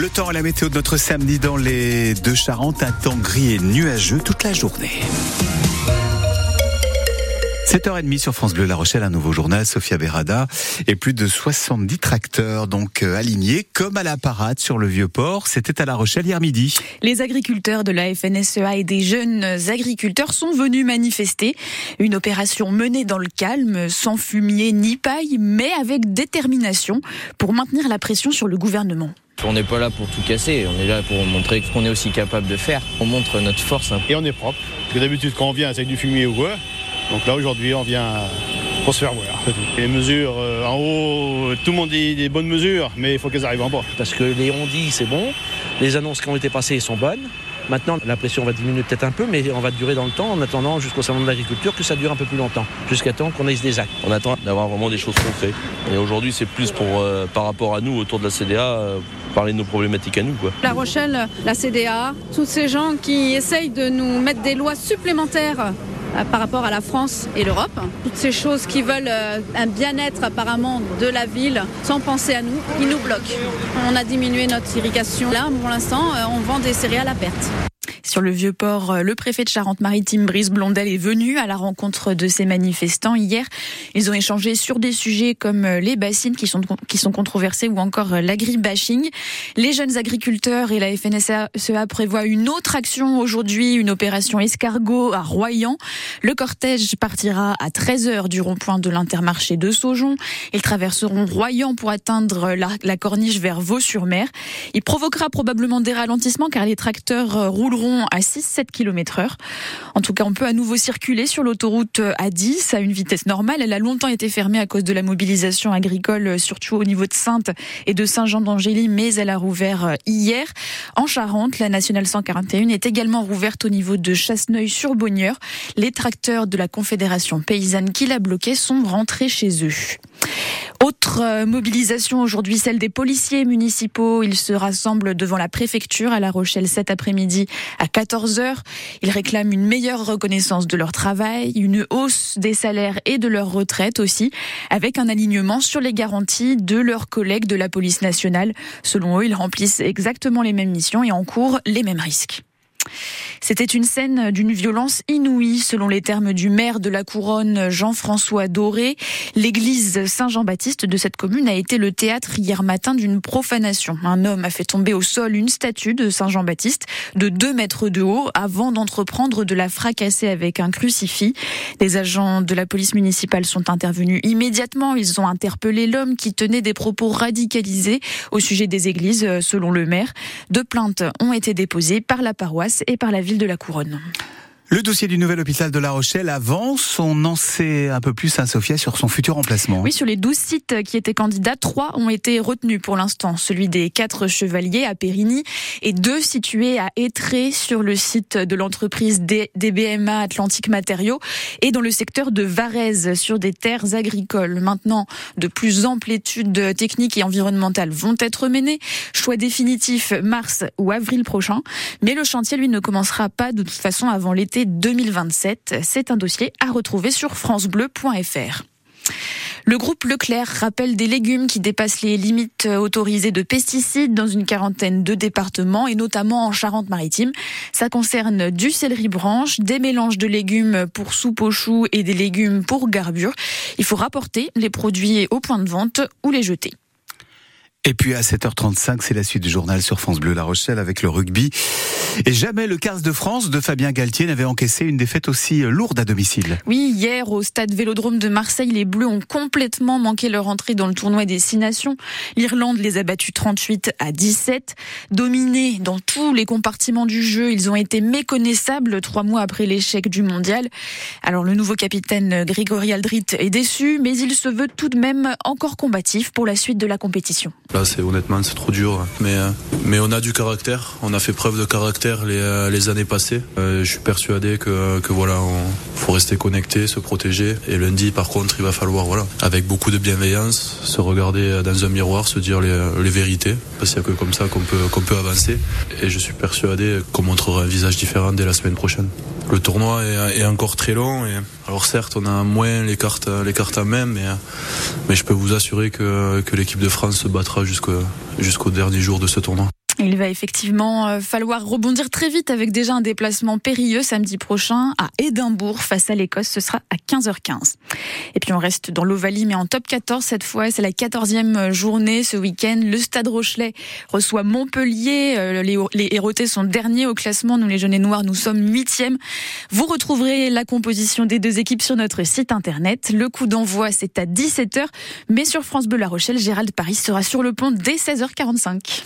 Le temps et la météo de notre samedi dans les deux Charentes, un temps gris et nuageux toute la journée. 7h30 sur France Bleu La Rochelle, un nouveau journal, Sophia Berada, et plus de 70 tracteurs donc euh, alignés comme à la parade sur le vieux port. C'était à La Rochelle hier midi. Les agriculteurs de la FNSEA et des jeunes agriculteurs sont venus manifester. Une opération menée dans le calme, sans fumier ni paille, mais avec détermination pour maintenir la pression sur le gouvernement. On n'est pas là pour tout casser, on est là pour montrer ce qu'on est aussi capable de faire. On montre notre force. Et on est propre. Parce que d'habitude, quand on vient avec du fumier ou quoi, donc là aujourd'hui on vient pour se faire voir. Les mesures euh, en haut, tout le monde dit des bonnes mesures, mais il faut qu'elles arrivent en bas. Parce que les dit c'est bon, les annonces qui ont été passées sont bonnes. Maintenant, la pression va diminuer peut-être un peu, mais on va durer dans le temps en attendant jusqu'au salon de l'agriculture que ça dure un peu plus longtemps, jusqu'à temps qu'on ait des actes. On attend d'avoir vraiment des choses concrètes. Et aujourd'hui, c'est plus pour, euh, par rapport à nous, autour de la CDA, euh, parler de nos problématiques à nous. Quoi. La Rochelle, la CDA, tous ces gens qui essayent de nous mettre des lois supplémentaires euh, par rapport à la France et l'Europe. Toutes ces choses qui veulent un bien-être apparemment de la ville sans penser à nous, ils nous bloquent. On a diminué notre irrigation. Là, pour l'instant, on vend des céréales à perte. Sur le vieux port, euh, le préfet de Charente-Maritime, Brice Blondel, est venu à la rencontre de ces manifestants hier. Ils ont échangé sur des sujets comme euh, les bassines qui sont, qui sont controversées ou encore euh, l'agribashing. Les jeunes agriculteurs et la FNSEA prévoient une autre action aujourd'hui, une opération escargot à Royan. Le cortège partira à 13h du rond-point de l'intermarché de Saujon. Ils traverseront Royan pour atteindre la corniche vers Vaux-sur-Mer. Il provoquera probablement des ralentissements car les tracteurs rouleront à 6-7 km heure. En tout cas, on peut à nouveau circuler sur l'autoroute A10 à une vitesse normale. Elle a longtemps été fermée à cause de la mobilisation agricole, surtout au niveau de Sainte et de Saint-Jean-d'Angély, mais elle a rouvert euh, hier. En Charente, la nationale 141 est également rouverte au niveau de Chasseneuil-sur-Bonnieure. Les tracteurs de la Confédération paysanne qui l'a bloqué sont rentrés chez eux. Autre euh, mobilisation aujourd'hui, celle des policiers municipaux. Ils se rassemblent devant la préfecture à La Rochelle cet après-midi à 14h. Ils réclament une meilleure reconnaissance de leur travail, une hausse des salaires et de leur retraite aussi, avec un alignement sur les garanties de leurs collègues de la police nationale. Selon eux, ils remplissent exactement les mêmes missions et encourent les mêmes risques. C'était une scène d'une violence inouïe, selon les termes du maire de la Couronne, Jean-François Doré. L'église Saint-Jean-Baptiste de cette commune a été le théâtre hier matin d'une profanation. Un homme a fait tomber au sol une statue de Saint-Jean-Baptiste de 2 mètres de haut avant d'entreprendre de la fracasser avec un crucifix. Les agents de la police municipale sont intervenus immédiatement. Ils ont interpellé l'homme qui tenait des propos radicalisés au sujet des églises, selon le maire. Deux plaintes ont été déposées par la paroisse et par la ville de la Couronne. Le dossier du nouvel hôpital de La Rochelle avance. On en sait un peu plus à Sophia sur son futur emplacement. Oui, sur les 12 sites qui étaient candidats, trois ont été retenus pour l'instant. Celui des quatre chevaliers à Périgny et deux situés à Étré sur le site de l'entreprise DBMA Atlantique Matériaux et dans le secteur de Varese sur des terres agricoles. Maintenant, de plus amples études techniques et environnementales vont être menées. Choix définitif mars ou avril prochain. Mais le chantier, lui, ne commencera pas de toute façon avant l'été 2027. C'est un dossier à retrouver sur francebleu.fr. Le groupe Leclerc rappelle des légumes qui dépassent les limites autorisées de pesticides dans une quarantaine de départements et notamment en Charente-Maritime. Ça concerne du céleri branche, des mélanges de légumes pour soupe aux choux et des légumes pour garbure. Il faut rapporter les produits au point de vente ou les jeter. Et puis à 7h35, c'est la suite du journal sur France Bleu La Rochelle avec le rugby. Et jamais le 15 de France de Fabien Galtier n'avait encaissé une défaite aussi lourde à domicile. Oui, hier au stade Vélodrome de Marseille, les Bleus ont complètement manqué leur entrée dans le tournoi des Six Nations. L'Irlande les a battus 38 à 17. Dominés dans tous les compartiments du jeu, ils ont été méconnaissables trois mois après l'échec du mondial. Alors le nouveau capitaine Grégory Aldrit est déçu, mais il se veut tout de même encore combatif pour la suite de la compétition. Là, c'est honnêtement, c'est trop dur. Mais, euh, mais on a du caractère. On a fait preuve de caractère les, euh, années passées. Euh, je suis persuadé que, que voilà, faut rester connecté, se protéger. Et lundi, par contre, il va falloir, voilà, avec beaucoup de bienveillance, se regarder dans un miroir, se dire les, vérités. Parce qu'il n'y a que comme ça qu'on peut, qu'on peut avancer. Et je suis persuadé qu'on montrera un visage différent dès la semaine prochaine. Le tournoi est, encore très long. Alors certes, on a moins les cartes, les cartes à main, mais, mais je peux vous assurer que, que l'équipe de France se battra jusqu'au dernier jour de ce tournoi. Il va effectivement euh, falloir rebondir très vite avec déjà un déplacement périlleux samedi prochain à Édimbourg face à l'Écosse. Ce sera à 15h15. Et puis on reste dans l'Ovalie mais en top 14 cette fois. C'est la 14e journée ce week-end. Le Stade Rochelet reçoit Montpellier. Euh, les, les Hérotés sont derniers au classement. Nous les Jeunes Noirs, nous sommes 8e. Vous retrouverez la composition des deux équipes sur notre site internet. Le coup d'envoi c'est à 17h. Mais sur France Bleu La Rochelle, Gérald Paris sera sur le pont dès 16h45.